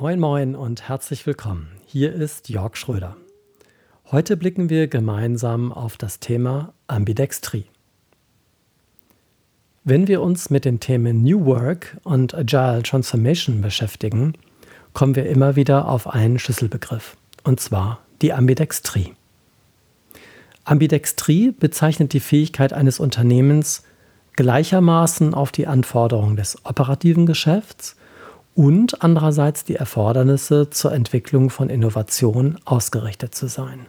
Moin Moin und herzlich willkommen. Hier ist Jörg Schröder. Heute blicken wir gemeinsam auf das Thema Ambidextrie. Wenn wir uns mit den Themen New Work und Agile Transformation beschäftigen, kommen wir immer wieder auf einen Schlüsselbegriff, und zwar die Ambidextrie. Ambidextrie bezeichnet die Fähigkeit eines Unternehmens, gleichermaßen auf die Anforderungen des operativen Geschäfts und andererseits die Erfordernisse zur Entwicklung von Innovation ausgerichtet zu sein.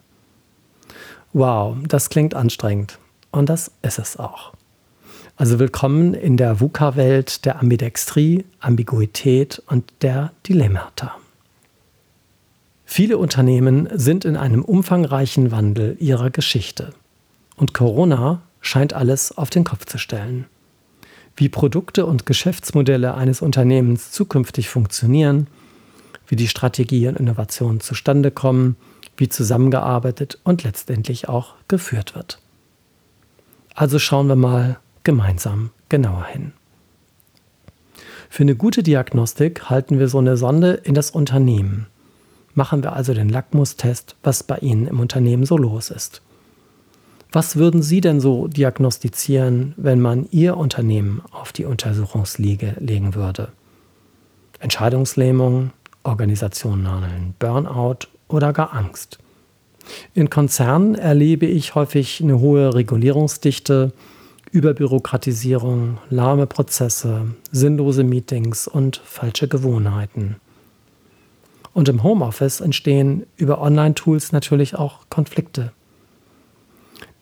Wow, das klingt anstrengend und das ist es auch. Also willkommen in der VUCA-Welt der Ambidextrie, Ambiguität und der Dilemmata. Viele Unternehmen sind in einem umfangreichen Wandel ihrer Geschichte und Corona scheint alles auf den Kopf zu stellen wie Produkte und Geschäftsmodelle eines Unternehmens zukünftig funktionieren, wie die Strategie und Innovation zustande kommen, wie zusammengearbeitet und letztendlich auch geführt wird. Also schauen wir mal gemeinsam genauer hin. Für eine gute Diagnostik halten wir so eine Sonde in das Unternehmen. Machen wir also den Lackmustest, was bei Ihnen im Unternehmen so los ist. Was würden Sie denn so diagnostizieren, wenn man Ihr Unternehmen auf die Untersuchungsliege legen würde? Entscheidungslähmung, organisationalen Burnout oder gar Angst? In Konzernen erlebe ich häufig eine hohe Regulierungsdichte, Überbürokratisierung, lahme Prozesse, sinnlose Meetings und falsche Gewohnheiten. Und im Homeoffice entstehen über Online-Tools natürlich auch Konflikte.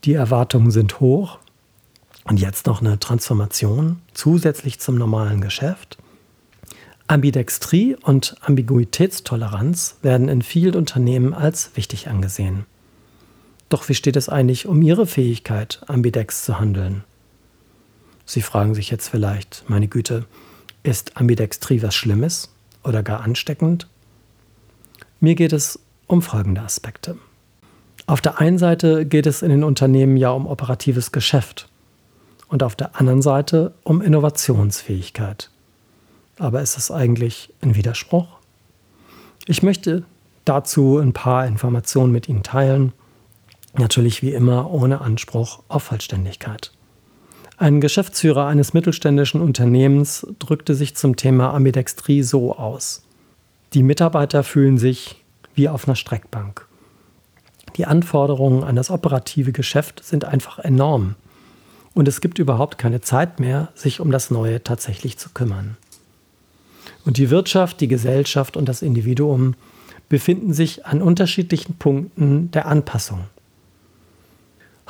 Die Erwartungen sind hoch. Und jetzt noch eine Transformation zusätzlich zum normalen Geschäft. Ambidextrie und Ambiguitätstoleranz werden in vielen Unternehmen als wichtig angesehen. Doch wie steht es eigentlich um Ihre Fähigkeit, ambidex zu handeln? Sie fragen sich jetzt vielleicht, meine Güte, ist Ambidextrie was Schlimmes oder gar ansteckend? Mir geht es um folgende Aspekte. Auf der einen Seite geht es in den Unternehmen ja um operatives Geschäft und auf der anderen Seite um Innovationsfähigkeit. Aber ist es eigentlich ein Widerspruch? Ich möchte dazu ein paar Informationen mit Ihnen teilen, natürlich wie immer ohne Anspruch auf Vollständigkeit. Ein Geschäftsführer eines mittelständischen Unternehmens drückte sich zum Thema Ambidextrie so aus. Die Mitarbeiter fühlen sich wie auf einer Streckbank. Die Anforderungen an das operative Geschäft sind einfach enorm. Und es gibt überhaupt keine Zeit mehr, sich um das Neue tatsächlich zu kümmern. Und die Wirtschaft, die Gesellschaft und das Individuum befinden sich an unterschiedlichen Punkten der Anpassung.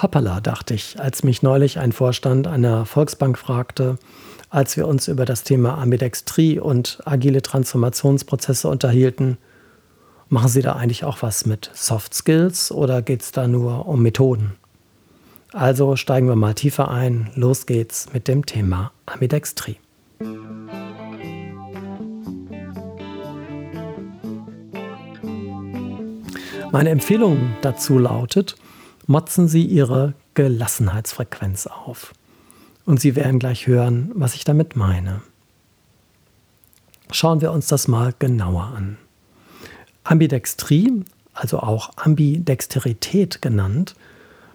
Hoppala, dachte ich, als mich neulich ein Vorstand einer Volksbank fragte, als wir uns über das Thema Ambidextrie und agile Transformationsprozesse unterhielten, Machen Sie da eigentlich auch was mit Soft Skills oder geht es da nur um Methoden? Also steigen wir mal tiefer ein. Los geht's mit dem Thema Ambidextrie. Meine Empfehlung dazu lautet, motzen Sie Ihre Gelassenheitsfrequenz auf. Und Sie werden gleich hören, was ich damit meine. Schauen wir uns das mal genauer an. Ambidextrie, also auch Ambidexterität genannt,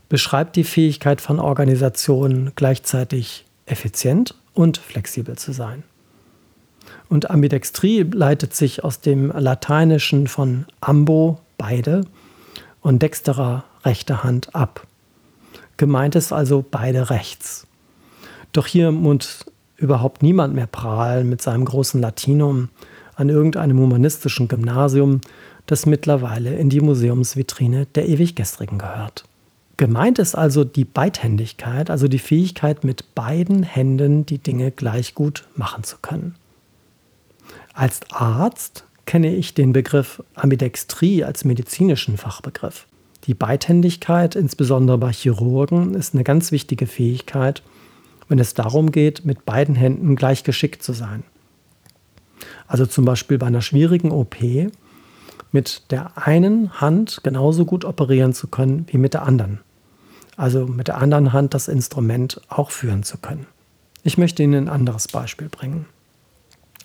beschreibt die Fähigkeit von Organisationen gleichzeitig effizient und flexibel zu sein. Und Ambidextrie leitet sich aus dem Lateinischen von ambo, beide, und dexterer, rechte Hand ab. Gemeint ist also beide rechts. Doch hier muss überhaupt niemand mehr prahlen mit seinem großen Latinum an irgendeinem humanistischen Gymnasium, das mittlerweile in die Museumsvitrine der Ewiggestrigen gehört. Gemeint ist also die Beidhändigkeit, also die Fähigkeit, mit beiden Händen die Dinge gleich gut machen zu können. Als Arzt kenne ich den Begriff Ambidextrie als medizinischen Fachbegriff. Die Beidhändigkeit, insbesondere bei Chirurgen, ist eine ganz wichtige Fähigkeit, wenn es darum geht, mit beiden Händen gleich geschickt zu sein. Also zum Beispiel bei einer schwierigen OP mit der einen Hand genauso gut operieren zu können wie mit der anderen. Also mit der anderen Hand das Instrument auch führen zu können. Ich möchte Ihnen ein anderes Beispiel bringen.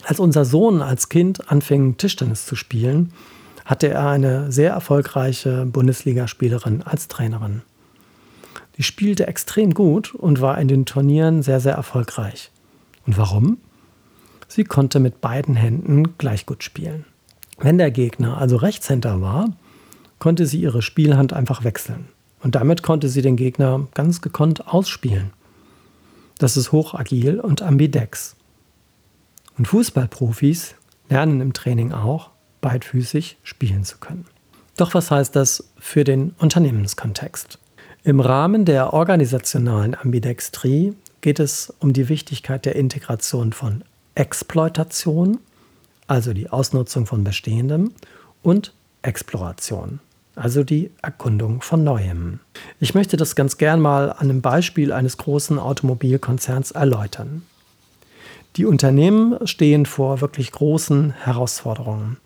Als unser Sohn als Kind anfing, Tischtennis zu spielen, hatte er eine sehr erfolgreiche Bundesligaspielerin als Trainerin. Die spielte extrem gut und war in den Turnieren sehr, sehr erfolgreich. Und warum? Sie konnte mit beiden Händen gleich gut spielen. Wenn der Gegner also Rechtshänder war, konnte sie ihre Spielhand einfach wechseln. Und damit konnte sie den Gegner ganz gekonnt ausspielen. Das ist hochagil und ambidex. Und Fußballprofis lernen im Training auch, beidfüßig spielen zu können. Doch was heißt das für den Unternehmenskontext? Im Rahmen der organisationalen Ambidextrie geht es um die Wichtigkeit der Integration von Exploitation, also die Ausnutzung von Bestehendem, und Exploration, also die Erkundung von Neuem. Ich möchte das ganz gern mal an einem Beispiel eines großen Automobilkonzerns erläutern. Die Unternehmen stehen vor wirklich großen Herausforderungen.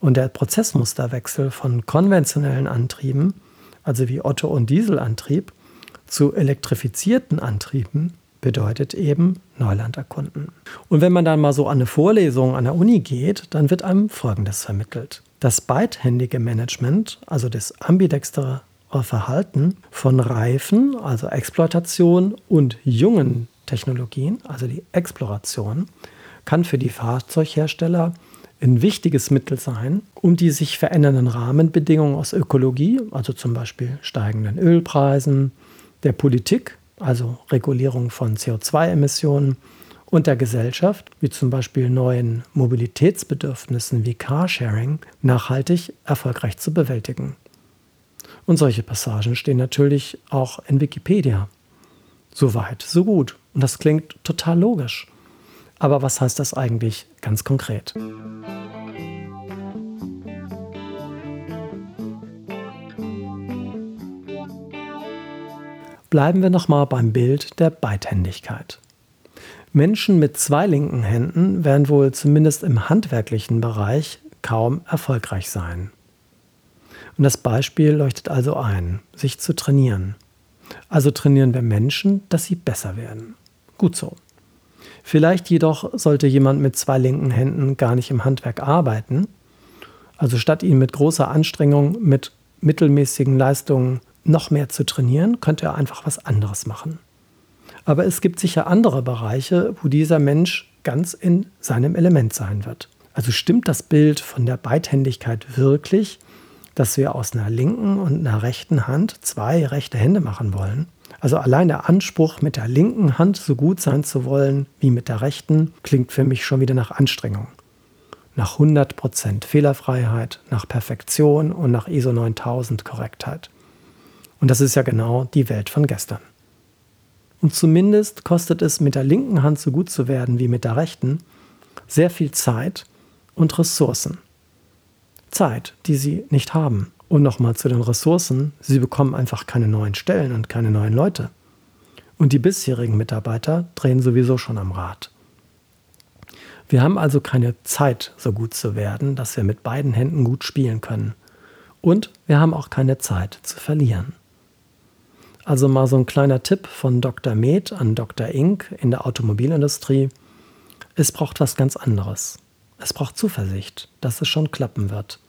Und der Prozessmusterwechsel von konventionellen Antrieben, also wie Otto- und Dieselantrieb, zu elektrifizierten Antrieben bedeutet eben Neuland erkunden. Und wenn man dann mal so an eine Vorlesung an der Uni geht, dann wird einem Folgendes vermittelt. Das beidhändige Management, also das ambidextere Verhalten von Reifen, also Exploitation und jungen Technologien, also die Exploration, kann für die Fahrzeughersteller ein wichtiges Mittel sein, um die sich verändernden Rahmenbedingungen aus Ökologie, also zum Beispiel steigenden Ölpreisen, der Politik also Regulierung von CO2-Emissionen und der Gesellschaft, wie zum Beispiel neuen Mobilitätsbedürfnissen wie Carsharing, nachhaltig erfolgreich zu bewältigen. Und solche Passagen stehen natürlich auch in Wikipedia. So weit, so gut. Und das klingt total logisch. Aber was heißt das eigentlich ganz konkret? Bleiben wir nochmal beim Bild der Beidhändigkeit. Menschen mit zwei linken Händen werden wohl zumindest im handwerklichen Bereich kaum erfolgreich sein. Und das Beispiel leuchtet also ein, sich zu trainieren. Also trainieren wir Menschen, dass sie besser werden. Gut so. Vielleicht jedoch sollte jemand mit zwei linken Händen gar nicht im Handwerk arbeiten. Also statt ihn mit großer Anstrengung mit mittelmäßigen Leistungen noch mehr zu trainieren, könnte er einfach was anderes machen. Aber es gibt sicher andere Bereiche, wo dieser Mensch ganz in seinem Element sein wird. Also stimmt das Bild von der Beidhändigkeit wirklich, dass wir aus einer linken und einer rechten Hand zwei rechte Hände machen wollen? Also allein der Anspruch, mit der linken Hand so gut sein zu wollen wie mit der rechten, klingt für mich schon wieder nach Anstrengung. Nach 100% Fehlerfreiheit, nach Perfektion und nach ISO 9000 Korrektheit. Und das ist ja genau die Welt von gestern. Und zumindest kostet es mit der linken Hand so gut zu werden wie mit der rechten sehr viel Zeit und Ressourcen. Zeit, die sie nicht haben. Und nochmal zu den Ressourcen, sie bekommen einfach keine neuen Stellen und keine neuen Leute. Und die bisherigen Mitarbeiter drehen sowieso schon am Rad. Wir haben also keine Zeit, so gut zu werden, dass wir mit beiden Händen gut spielen können. Und wir haben auch keine Zeit zu verlieren. Also mal so ein kleiner Tipp von Dr. Med an Dr. Inc. in der Automobilindustrie. Es braucht was ganz anderes. Es braucht Zuversicht, dass es schon klappen wird.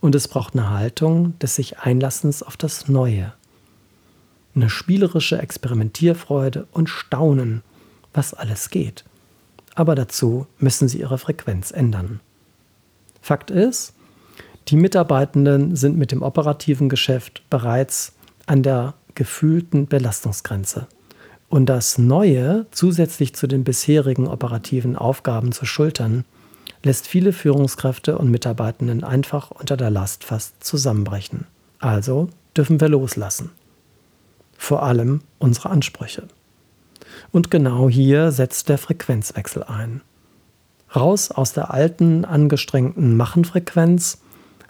Und es braucht eine Haltung des sich Einlassens auf das Neue. Eine spielerische Experimentierfreude und Staunen, was alles geht. Aber dazu müssen sie ihre Frequenz ändern. Fakt ist, die Mitarbeitenden sind mit dem operativen Geschäft bereits an der gefühlten Belastungsgrenze. Und das Neue zusätzlich zu den bisherigen operativen Aufgaben zu schultern, lässt viele Führungskräfte und Mitarbeitenden einfach unter der Last fast zusammenbrechen. Also dürfen wir loslassen. vor allem unsere Ansprüche. Und genau hier setzt der Frequenzwechsel ein. Raus aus der alten, angestrengten Machenfrequenz,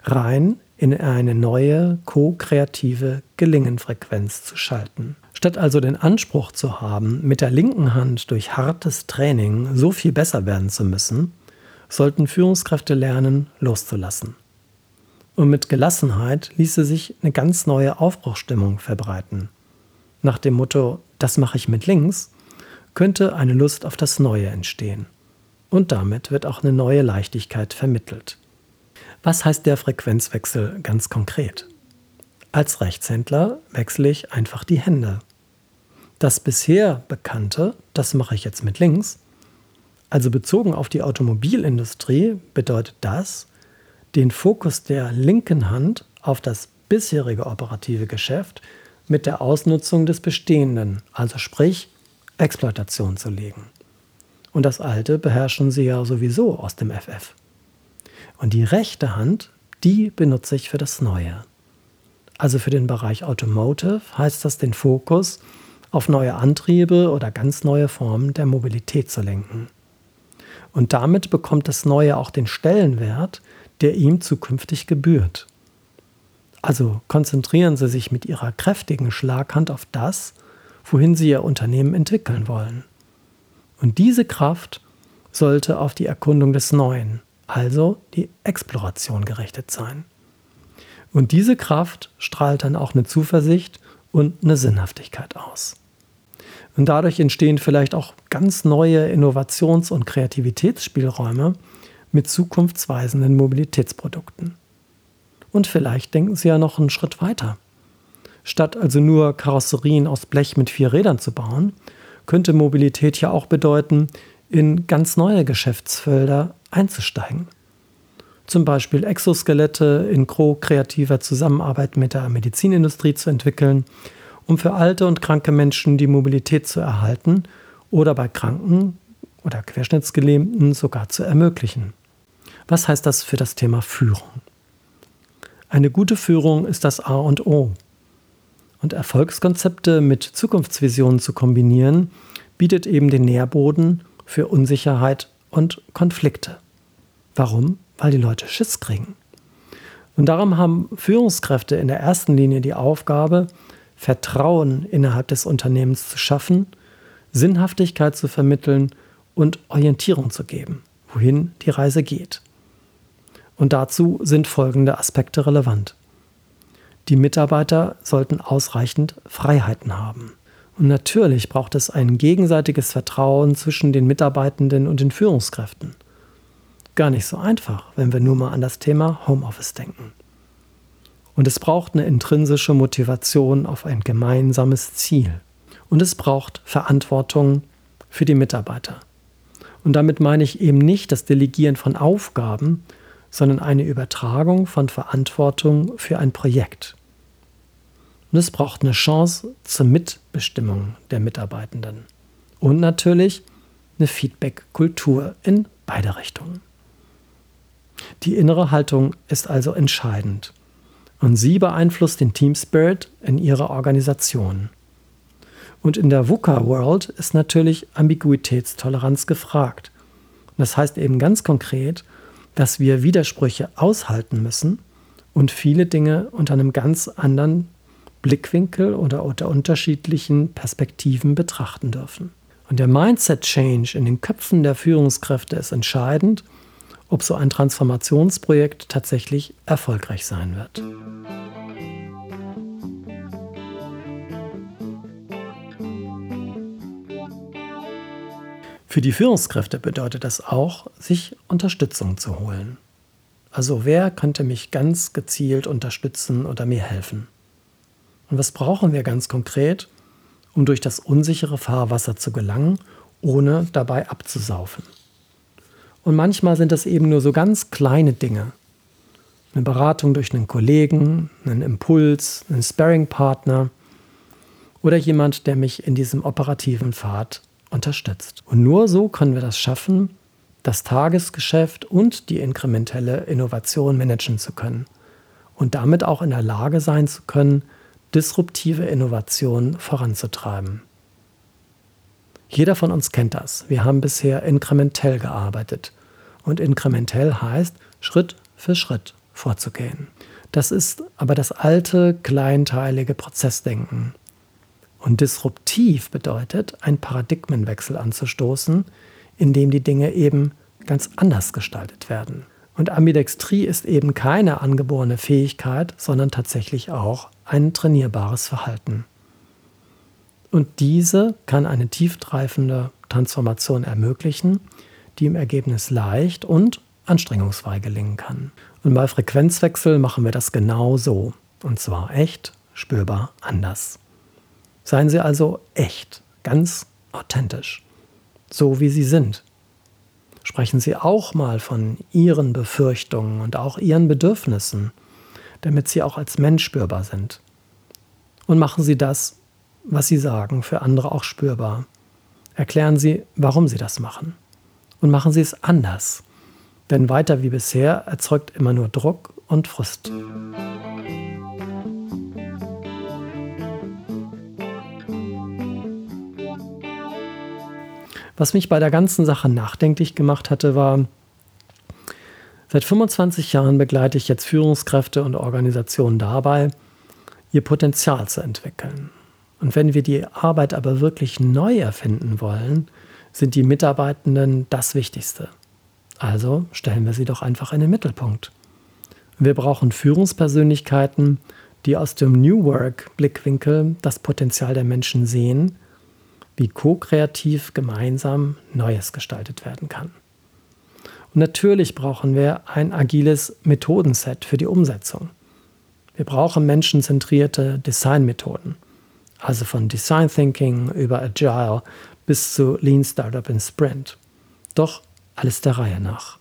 rein in eine neue, ko-kreative Gelingenfrequenz zu schalten. Statt also den Anspruch zu haben, mit der linken Hand durch hartes Training so viel besser werden zu müssen, sollten Führungskräfte lernen, loszulassen. Und mit Gelassenheit ließe sich eine ganz neue Aufbruchstimmung verbreiten. Nach dem Motto, das mache ich mit links, könnte eine Lust auf das Neue entstehen. Und damit wird auch eine neue Leichtigkeit vermittelt. Was heißt der Frequenzwechsel ganz konkret? Als Rechtshändler wechsle ich einfach die Hände. Das bisher Bekannte, das mache ich jetzt mit links. Also bezogen auf die Automobilindustrie bedeutet das, den Fokus der linken Hand auf das bisherige operative Geschäft mit der Ausnutzung des Bestehenden, also sprich Exploitation zu legen. Und das Alte beherrschen sie ja sowieso aus dem FF. Und die rechte Hand, die benutze ich für das Neue. Also für den Bereich Automotive heißt das den Fokus auf neue Antriebe oder ganz neue Formen der Mobilität zu lenken. Und damit bekommt das Neue auch den Stellenwert, der ihm zukünftig gebührt. Also konzentrieren Sie sich mit Ihrer kräftigen Schlaghand auf das, wohin Sie Ihr Unternehmen entwickeln wollen. Und diese Kraft sollte auf die Erkundung des Neuen, also die Exploration gerichtet sein. Und diese Kraft strahlt dann auch eine Zuversicht und eine Sinnhaftigkeit aus. Und dadurch entstehen vielleicht auch ganz neue Innovations- und Kreativitätsspielräume mit zukunftsweisenden Mobilitätsprodukten. Und vielleicht denken Sie ja noch einen Schritt weiter. Statt also nur Karosserien aus Blech mit vier Rädern zu bauen, könnte Mobilität ja auch bedeuten, in ganz neue Geschäftsfelder einzusteigen. Zum Beispiel Exoskelette in kreativer Zusammenarbeit mit der Medizinindustrie zu entwickeln, um für alte und kranke Menschen die Mobilität zu erhalten oder bei Kranken oder Querschnittsgelähmten sogar zu ermöglichen. Was heißt das für das Thema Führung? Eine gute Führung ist das A und O. Und Erfolgskonzepte mit Zukunftsvisionen zu kombinieren, bietet eben den Nährboden für Unsicherheit und Konflikte. Warum? Weil die Leute Schiss kriegen. Und darum haben Führungskräfte in der ersten Linie die Aufgabe, Vertrauen innerhalb des Unternehmens zu schaffen, Sinnhaftigkeit zu vermitteln und Orientierung zu geben, wohin die Reise geht. Und dazu sind folgende Aspekte relevant. Die Mitarbeiter sollten ausreichend Freiheiten haben. Und natürlich braucht es ein gegenseitiges Vertrauen zwischen den Mitarbeitenden und den Führungskräften. Gar nicht so einfach, wenn wir nur mal an das Thema Homeoffice denken. Und es braucht eine intrinsische Motivation auf ein gemeinsames Ziel. Und es braucht Verantwortung für die Mitarbeiter. Und damit meine ich eben nicht das Delegieren von Aufgaben, sondern eine Übertragung von Verantwortung für ein Projekt. Und es braucht eine Chance zur Mitbestimmung der Mitarbeitenden. Und natürlich eine Feedback-Kultur in beide Richtungen. Die innere Haltung ist also entscheidend. Und sie beeinflusst den Team Spirit in ihrer Organisation. Und in der VUCA-World ist natürlich Ambiguitätstoleranz gefragt. Das heißt eben ganz konkret, dass wir Widersprüche aushalten müssen und viele Dinge unter einem ganz anderen Blickwinkel oder unter unterschiedlichen Perspektiven betrachten dürfen. Und der Mindset Change in den Köpfen der Führungskräfte ist entscheidend, ob so ein Transformationsprojekt tatsächlich erfolgreich sein wird. Für die Führungskräfte bedeutet das auch, sich Unterstützung zu holen. Also wer könnte mich ganz gezielt unterstützen oder mir helfen? Und was brauchen wir ganz konkret, um durch das unsichere Fahrwasser zu gelangen, ohne dabei abzusaufen? Und manchmal sind das eben nur so ganz kleine Dinge. Eine Beratung durch einen Kollegen, einen Impuls, einen Sparring-Partner oder jemand, der mich in diesem operativen Pfad unterstützt. Und nur so können wir das schaffen, das Tagesgeschäft und die inkrementelle Innovation managen zu können und damit auch in der Lage sein zu können, disruptive Innovation voranzutreiben. Jeder von uns kennt das. Wir haben bisher inkrementell gearbeitet. Und inkrementell heißt, Schritt für Schritt vorzugehen. Das ist aber das alte, kleinteilige Prozessdenken. Und disruptiv bedeutet, einen Paradigmenwechsel anzustoßen, in dem die Dinge eben ganz anders gestaltet werden. Und Ambidextrie ist eben keine angeborene Fähigkeit, sondern tatsächlich auch ein trainierbares Verhalten. Und diese kann eine tiefgreifende Transformation ermöglichen, die im Ergebnis leicht und anstrengungsfrei gelingen kann. Und bei Frequenzwechsel machen wir das genau so. Und zwar echt, spürbar anders. Seien Sie also echt, ganz authentisch, so wie Sie sind. Sprechen Sie auch mal von Ihren Befürchtungen und auch Ihren Bedürfnissen, damit Sie auch als Mensch spürbar sind. Und machen Sie das, was Sie sagen, für andere auch spürbar. Erklären Sie, warum Sie das machen. Und machen Sie es anders. Denn weiter wie bisher erzeugt immer nur Druck und Frust. Was mich bei der ganzen Sache nachdenklich gemacht hatte, war, seit 25 Jahren begleite ich jetzt Führungskräfte und Organisationen dabei, ihr Potenzial zu entwickeln. Und wenn wir die Arbeit aber wirklich neu erfinden wollen, sind die Mitarbeitenden das Wichtigste. Also stellen wir sie doch einfach in den Mittelpunkt. Wir brauchen Führungspersönlichkeiten, die aus dem New Work-Blickwinkel das Potenzial der Menschen sehen, wie ko-kreativ gemeinsam Neues gestaltet werden kann. Und natürlich brauchen wir ein agiles Methodenset für die Umsetzung. Wir brauchen menschenzentrierte Designmethoden also von Design Thinking über Agile bis zu Lean Startup in Sprint. Doch alles der Reihe nach.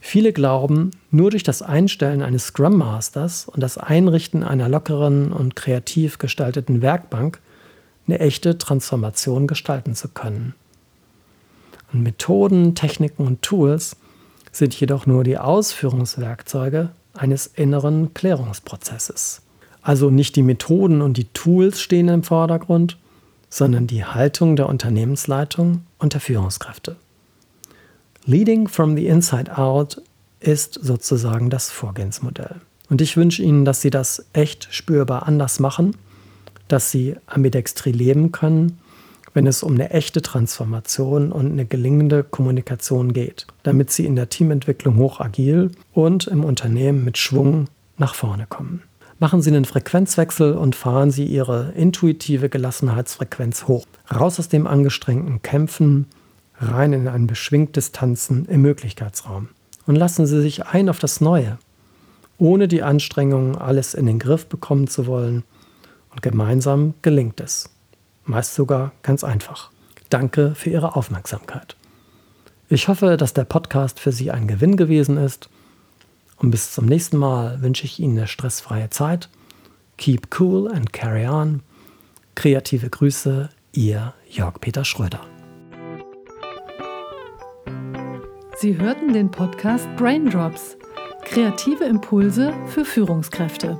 Viele glauben, nur durch das Einstellen eines Scrum Masters und das Einrichten einer lockeren und kreativ gestalteten Werkbank eine echte Transformation gestalten zu können. Und Methoden, Techniken und Tools sind jedoch nur die Ausführungswerkzeuge eines inneren Klärungsprozesses. Also nicht die Methoden und die Tools stehen im Vordergrund, sondern die Haltung der Unternehmensleitung und der Führungskräfte. Leading from the Inside Out ist sozusagen das Vorgehensmodell. Und ich wünsche Ihnen, dass Sie das echt spürbar anders machen, dass Sie ambidextri leben können, wenn es um eine echte Transformation und eine gelingende Kommunikation geht, damit Sie in der Teamentwicklung hoch agil und im Unternehmen mit Schwung nach vorne kommen. Machen Sie einen Frequenzwechsel und fahren Sie Ihre intuitive Gelassenheitsfrequenz hoch. Raus aus dem angestrengten Kämpfen, rein in ein beschwingtes Tanzen im Möglichkeitsraum. Und lassen Sie sich ein auf das Neue, ohne die Anstrengung, alles in den Griff bekommen zu wollen. Und gemeinsam gelingt es. Meist sogar ganz einfach. Danke für Ihre Aufmerksamkeit. Ich hoffe, dass der Podcast für Sie ein Gewinn gewesen ist und bis zum nächsten Mal wünsche ich Ihnen eine stressfreie Zeit. Keep cool and carry on. Kreative Grüße, Ihr Jörg-Peter Schröder. Sie hörten den Podcast Braindrops. Kreative Impulse für Führungskräfte.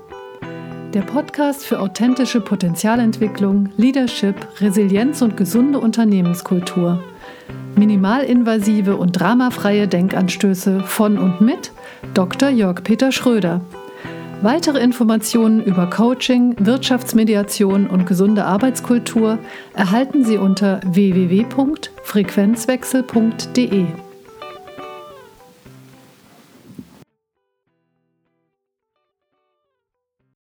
Der Podcast für authentische Potenzialentwicklung, Leadership, Resilienz und gesunde Unternehmenskultur. Minimalinvasive und dramafreie Denkanstöße von und mit Dr. Jörg Peter Schröder. Weitere Informationen über Coaching, Wirtschaftsmediation und gesunde Arbeitskultur erhalten Sie unter www.frequenzwechsel.de.